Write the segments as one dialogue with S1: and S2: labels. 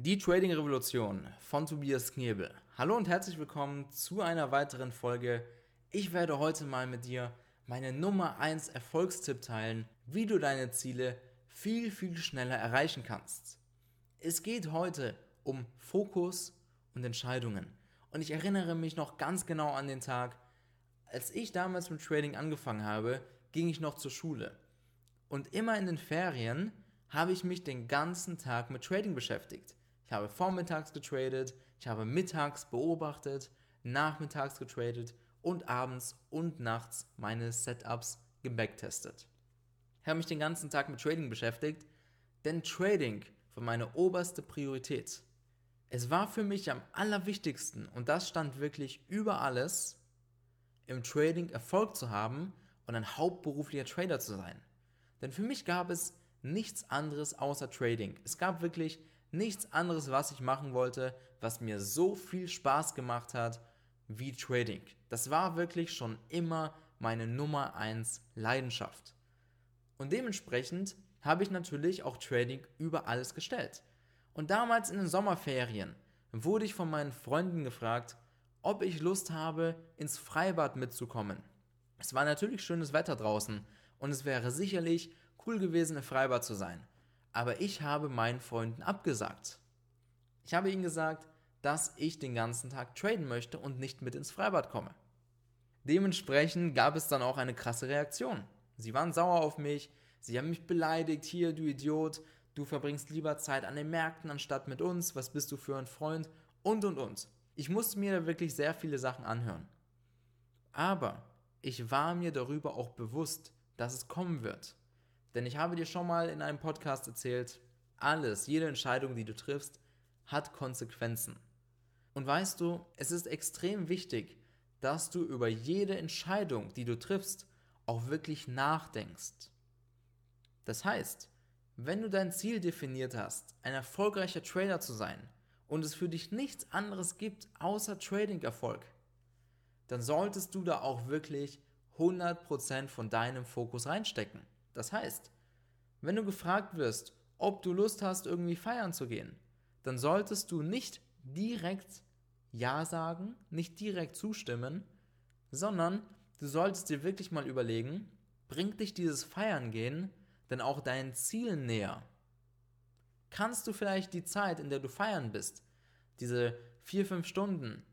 S1: Die Trading Revolution von Tobias Knebel. Hallo und herzlich willkommen zu einer weiteren Folge. Ich werde heute mal mit dir meine Nummer 1 Erfolgstipp teilen, wie du deine Ziele viel, viel schneller erreichen kannst. Es geht heute um Fokus und Entscheidungen. Und ich erinnere mich noch ganz genau an den Tag, als ich damals mit Trading angefangen habe, ging ich noch zur Schule. Und immer in den Ferien habe ich mich den ganzen Tag mit Trading beschäftigt. Ich habe vormittags getradet, ich habe mittags beobachtet, nachmittags getradet und abends und nachts meine Setups gebacktestet. Ich habe mich den ganzen Tag mit Trading beschäftigt, denn Trading war meine oberste Priorität. Es war für mich am allerwichtigsten und das stand wirklich über alles, im Trading Erfolg zu haben und ein hauptberuflicher Trader zu sein. Denn für mich gab es nichts anderes außer Trading. Es gab wirklich nichts anderes, was ich machen wollte, was mir so viel Spaß gemacht hat wie Trading. Das war wirklich schon immer meine Nummer 1 Leidenschaft. Und dementsprechend habe ich natürlich auch Trading über alles gestellt. Und damals in den Sommerferien wurde ich von meinen Freunden gefragt, ob ich Lust habe, ins Freibad mitzukommen. Es war natürlich schönes Wetter draußen und es wäre sicherlich cool gewesen, im Freibad zu sein aber ich habe meinen Freunden abgesagt. Ich habe ihnen gesagt, dass ich den ganzen Tag traden möchte und nicht mit ins Freibad komme. Dementsprechend gab es dann auch eine krasse Reaktion. Sie waren sauer auf mich, sie haben mich beleidigt, hier du Idiot, du verbringst lieber Zeit an den Märkten anstatt mit uns, was bist du für ein Freund und und und. Ich musste mir da wirklich sehr viele Sachen anhören. Aber ich war mir darüber auch bewusst, dass es kommen wird. Denn ich habe dir schon mal in einem Podcast erzählt, alles, jede Entscheidung, die du triffst, hat Konsequenzen. Und weißt du, es ist extrem wichtig, dass du über jede Entscheidung, die du triffst, auch wirklich nachdenkst. Das heißt, wenn du dein Ziel definiert hast, ein erfolgreicher Trader zu sein und es für dich nichts anderes gibt außer Trading-Erfolg, dann solltest du da auch wirklich 100% von deinem Fokus reinstecken. Das heißt, wenn du gefragt wirst, ob du Lust hast, irgendwie feiern zu gehen, dann solltest du nicht direkt Ja sagen, nicht direkt zustimmen, sondern du solltest dir wirklich mal überlegen, bringt dich dieses Feiern gehen denn auch deinen Zielen näher? Kannst du vielleicht die Zeit, in der du feiern bist, diese vier, fünf Stunden,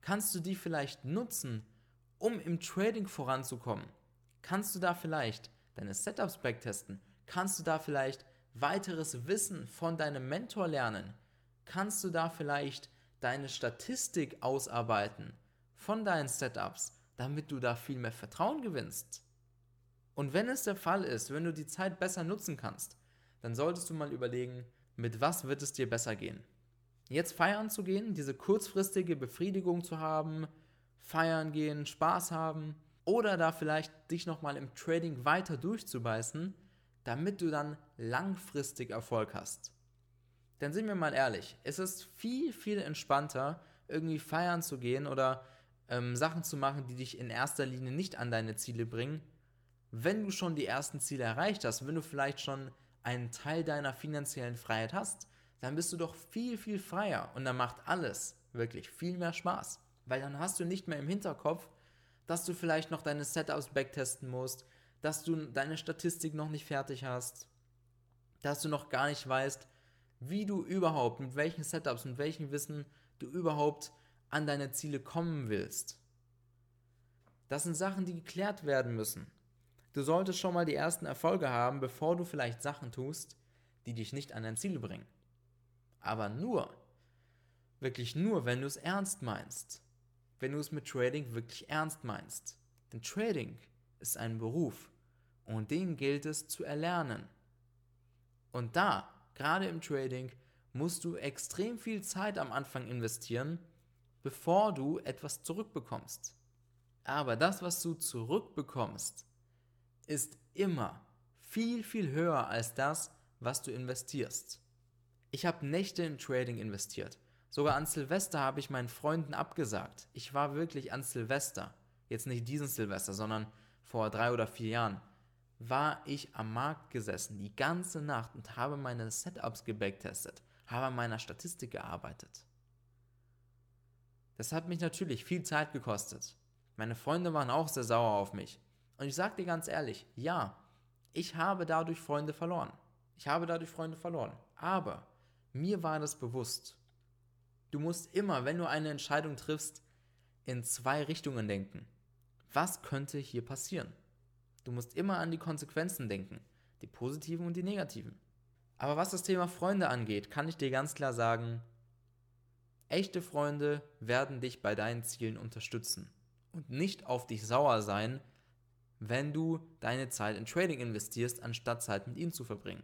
S1: kannst du die vielleicht nutzen, um im Trading voranzukommen? Kannst du da vielleicht deine Setups backtesten? Kannst du da vielleicht weiteres Wissen von deinem Mentor lernen? Kannst du da vielleicht deine Statistik ausarbeiten von deinen Setups, damit du da viel mehr Vertrauen gewinnst? Und wenn es der Fall ist, wenn du die Zeit besser nutzen kannst, dann solltest du mal überlegen, mit was wird es dir besser gehen. Jetzt feiern zu gehen, diese kurzfristige Befriedigung zu haben, feiern gehen, Spaß haben, oder da vielleicht dich nochmal im Trading weiter durchzubeißen, damit du dann langfristig Erfolg hast. Denn sind wir mal ehrlich, es ist viel, viel entspannter, irgendwie feiern zu gehen oder ähm, Sachen zu machen, die dich in erster Linie nicht an deine Ziele bringen, wenn du schon die ersten Ziele erreicht hast, wenn du vielleicht schon einen Teil deiner finanziellen Freiheit hast, dann bist du doch viel, viel freier und dann macht alles wirklich viel mehr Spaß. Weil dann hast du nicht mehr im Hinterkopf, dass du vielleicht noch deine Setups backtesten musst, dass du deine Statistik noch nicht fertig hast, dass du noch gar nicht weißt, wie du überhaupt, mit welchen Setups, mit welchem Wissen du überhaupt an deine Ziele kommen willst. Das sind Sachen, die geklärt werden müssen. Du solltest schon mal die ersten Erfolge haben, bevor du vielleicht Sachen tust, die dich nicht an dein Ziel bringen. Aber nur, wirklich nur, wenn du es ernst meinst wenn du es mit Trading wirklich ernst meinst. Denn Trading ist ein Beruf und den gilt es zu erlernen. Und da, gerade im Trading, musst du extrem viel Zeit am Anfang investieren, bevor du etwas zurückbekommst. Aber das, was du zurückbekommst, ist immer viel, viel höher als das, was du investierst. Ich habe Nächte in Trading investiert. Sogar an Silvester habe ich meinen Freunden abgesagt. Ich war wirklich an Silvester, jetzt nicht diesen Silvester, sondern vor drei oder vier Jahren, war ich am Markt gesessen, die ganze Nacht und habe meine Setups gebacktestet, habe an meiner Statistik gearbeitet. Das hat mich natürlich viel Zeit gekostet. Meine Freunde waren auch sehr sauer auf mich. Und ich sage dir ganz ehrlich, ja, ich habe dadurch Freunde verloren. Ich habe dadurch Freunde verloren. Aber mir war das bewusst. Du musst immer, wenn du eine Entscheidung triffst, in zwei Richtungen denken. Was könnte hier passieren? Du musst immer an die Konsequenzen denken, die positiven und die negativen. Aber was das Thema Freunde angeht, kann ich dir ganz klar sagen, echte Freunde werden dich bei deinen Zielen unterstützen und nicht auf dich sauer sein, wenn du deine Zeit in Trading investierst, anstatt Zeit mit ihnen zu verbringen.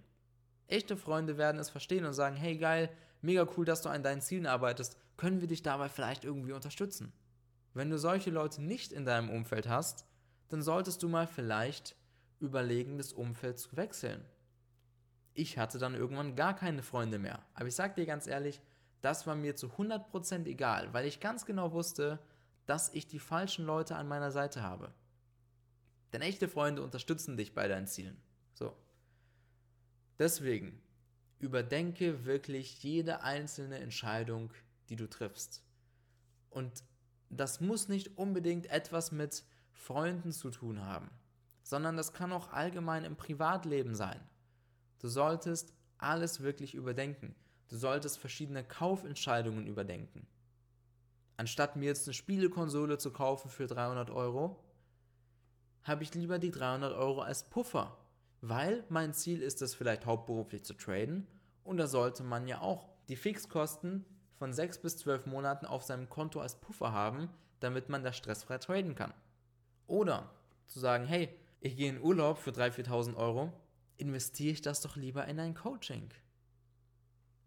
S1: Echte Freunde werden es verstehen und sagen, hey geil, mega cool, dass du an deinen Zielen arbeitest, können wir dich dabei vielleicht irgendwie unterstützen? Wenn du solche Leute nicht in deinem Umfeld hast, dann solltest du mal vielleicht überlegen, das Umfeld zu wechseln. Ich hatte dann irgendwann gar keine Freunde mehr. Aber ich sag dir ganz ehrlich, das war mir zu 100% egal, weil ich ganz genau wusste, dass ich die falschen Leute an meiner Seite habe. Denn echte Freunde unterstützen dich bei deinen Zielen. So. Deswegen überdenke wirklich jede einzelne Entscheidung, die du triffst. Und das muss nicht unbedingt etwas mit Freunden zu tun haben, sondern das kann auch allgemein im Privatleben sein. Du solltest alles wirklich überdenken. Du solltest verschiedene Kaufentscheidungen überdenken. Anstatt mir jetzt eine Spielekonsole zu kaufen für 300 Euro, habe ich lieber die 300 Euro als Puffer, weil mein Ziel ist es vielleicht hauptberuflich zu traden und da sollte man ja auch die Fixkosten von 6 bis 12 Monaten auf seinem Konto als Puffer haben, damit man da stressfrei traden kann. Oder zu sagen, hey, ich gehe in Urlaub für 3.000, 4.000 Euro, investiere ich das doch lieber in ein Coaching.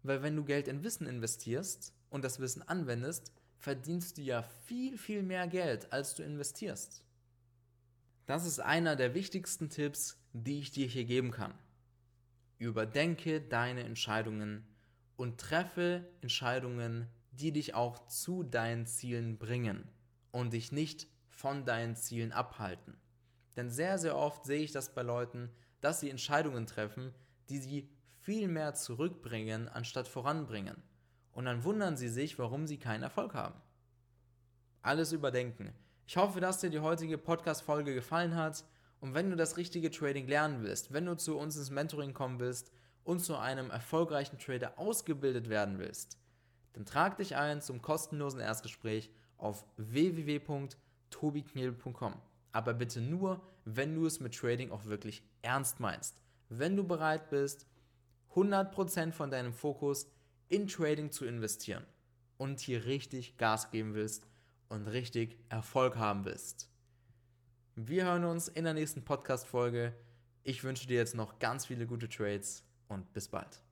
S1: Weil wenn du Geld in Wissen investierst und das Wissen anwendest, verdienst du ja viel, viel mehr Geld, als du investierst. Das ist einer der wichtigsten Tipps, die ich dir hier geben kann. Überdenke deine Entscheidungen und treffe Entscheidungen, die dich auch zu deinen Zielen bringen und dich nicht von deinen Zielen abhalten. Denn sehr, sehr oft sehe ich das bei Leuten, dass sie Entscheidungen treffen, die sie viel mehr zurückbringen, anstatt voranbringen. Und dann wundern sie sich, warum sie keinen Erfolg haben. Alles überdenken. Ich hoffe, dass dir die heutige Podcast-Folge gefallen hat. Und wenn du das richtige Trading lernen willst, wenn du zu uns ins Mentoring kommen willst und zu einem erfolgreichen Trader ausgebildet werden willst, dann trag dich ein zum kostenlosen Erstgespräch auf www tobiknebel.com. Aber bitte nur, wenn du es mit Trading auch wirklich ernst meinst. Wenn du bereit bist, 100% von deinem Fokus in Trading zu investieren und hier richtig Gas geben willst und richtig Erfolg haben willst. Wir hören uns in der nächsten Podcast-Folge. Ich wünsche dir jetzt noch ganz viele gute Trades und bis bald.